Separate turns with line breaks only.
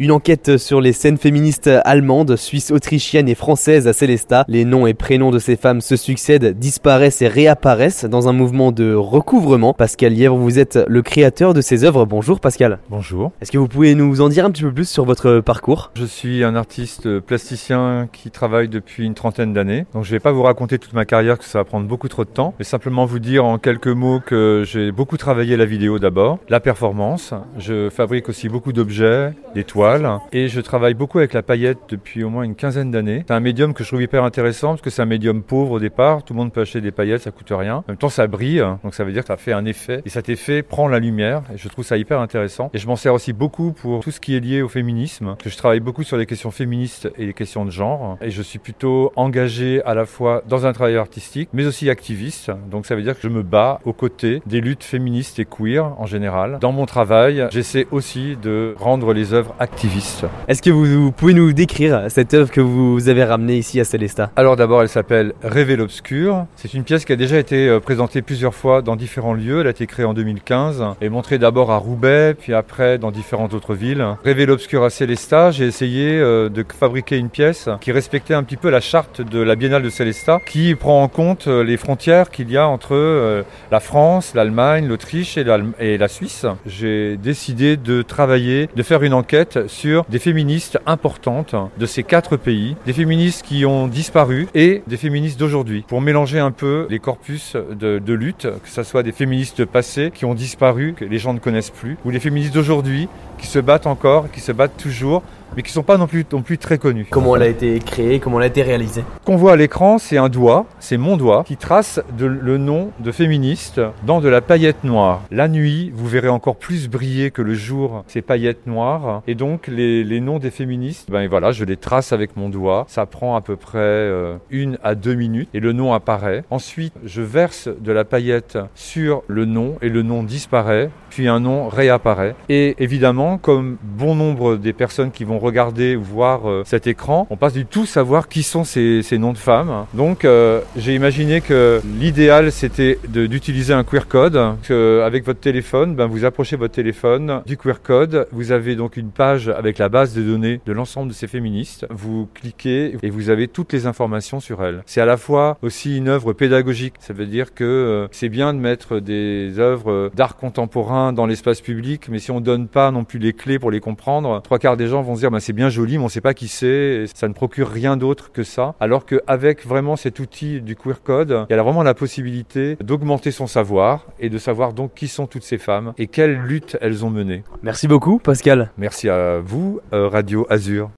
Une enquête sur les scènes féministes allemandes, suisses, autrichiennes et françaises à Célestat. Les noms et prénoms de ces femmes se succèdent, disparaissent et réapparaissent dans un mouvement de recouvrement. Pascal Lièvre, vous êtes le créateur de ces œuvres. Bonjour Pascal.
Bonjour.
Est-ce que vous pouvez nous en dire un petit peu plus sur votre parcours?
Je suis un artiste plasticien qui travaille depuis une trentaine d'années. Donc je ne vais pas vous raconter toute ma carrière, que ça va prendre beaucoup trop de temps, mais simplement vous dire en quelques mots que j'ai beaucoup travaillé la vidéo d'abord, la performance. Je fabrique aussi beaucoup d'objets, des toiles et je travaille beaucoup avec la paillette depuis au moins une quinzaine d'années. C'est un médium que je trouve hyper intéressant parce que c'est un médium pauvre au départ. Tout le monde peut acheter des paillettes, ça coûte rien. En même temps, ça brille, donc ça veut dire que ça fait un effet. Et cet effet prend la lumière et je trouve ça hyper intéressant. Et je m'en sers aussi beaucoup pour tout ce qui est lié au féminisme. Que je travaille beaucoup sur les questions féministes et les questions de genre. Et je suis plutôt engagé à la fois dans un travail artistique, mais aussi activiste. Donc ça veut dire que je me bats aux côtés des luttes féministes et queer en général. Dans mon travail, j'essaie aussi de rendre les œuvres actives
est-ce que vous, pouvez nous décrire cette œuvre que vous avez ramenée ici à Célestat?
Alors d'abord, elle s'appelle Rêver l'obscur. C'est une pièce qui a déjà été euh, présentée plusieurs fois dans différents lieux. Elle a été créée en 2015 et montrée d'abord à Roubaix, puis après dans différentes autres villes. Rêver l'obscur à Célestat, j'ai essayé euh, de fabriquer une pièce qui respectait un petit peu la charte de la Biennale de Célestat, qui prend en compte euh, les frontières qu'il y a entre la France, l'Allemagne, l'Autriche et la Suisse. J'ai décidé de travailler, de faire une enquête sur des féministes importantes de ces quatre pays, des féministes qui ont disparu et des féministes d'aujourd'hui, pour mélanger un peu les corpus de, de lutte, que ce soit des féministes passés qui ont disparu, que les gens ne connaissent plus, ou les féministes d'aujourd'hui qui se battent encore, qui se battent toujours mais qui ne sont pas non plus, non plus très connus.
Comment elle a été créée, comment elle a été réalisée?
Qu'on voit à l'écran, c'est un doigt, c'est mon doigt, qui trace le nom de féministe dans de la paillette noire. La nuit, vous verrez encore plus briller que le jour ces paillettes noires. Et donc, les, noms des féministes, ben voilà, je les trace avec mon doigt. Ça prend à peu près euh, une à deux minutes et le nom apparaît. Ensuite, je verse de la paillette sur le nom et le nom disparaît, puis un nom réapparaît. Et évidemment, comme bon nombre des personnes qui vont regarder ou voir euh, cet écran, on passe du tout savoir qui sont ces, noms de femmes. Donc euh, j'ai imaginé que l'idéal c'était d'utiliser un QR code, avec votre téléphone, ben, vous approchez votre téléphone du QR code, vous avez donc une page avec la base de données de l'ensemble de ces féministes, vous cliquez et vous avez toutes les informations sur elles. C'est à la fois aussi une œuvre pédagogique, ça veut dire que euh, c'est bien de mettre des œuvres d'art contemporain dans l'espace public, mais si on donne pas non plus les clés pour les comprendre, trois quarts des gens vont se dire bah, c'est bien joli, mais on ne sait pas qui c'est, ça ne procure rien d'autre que ça. Alors qu'avec vraiment cet outil du queer code, il y a vraiment la possibilité d'augmenter son savoir et de savoir donc qui sont toutes ces femmes et quelles luttes elles ont menées.
Merci beaucoup, Pascal.
Merci à vous, euh, Radio Azur.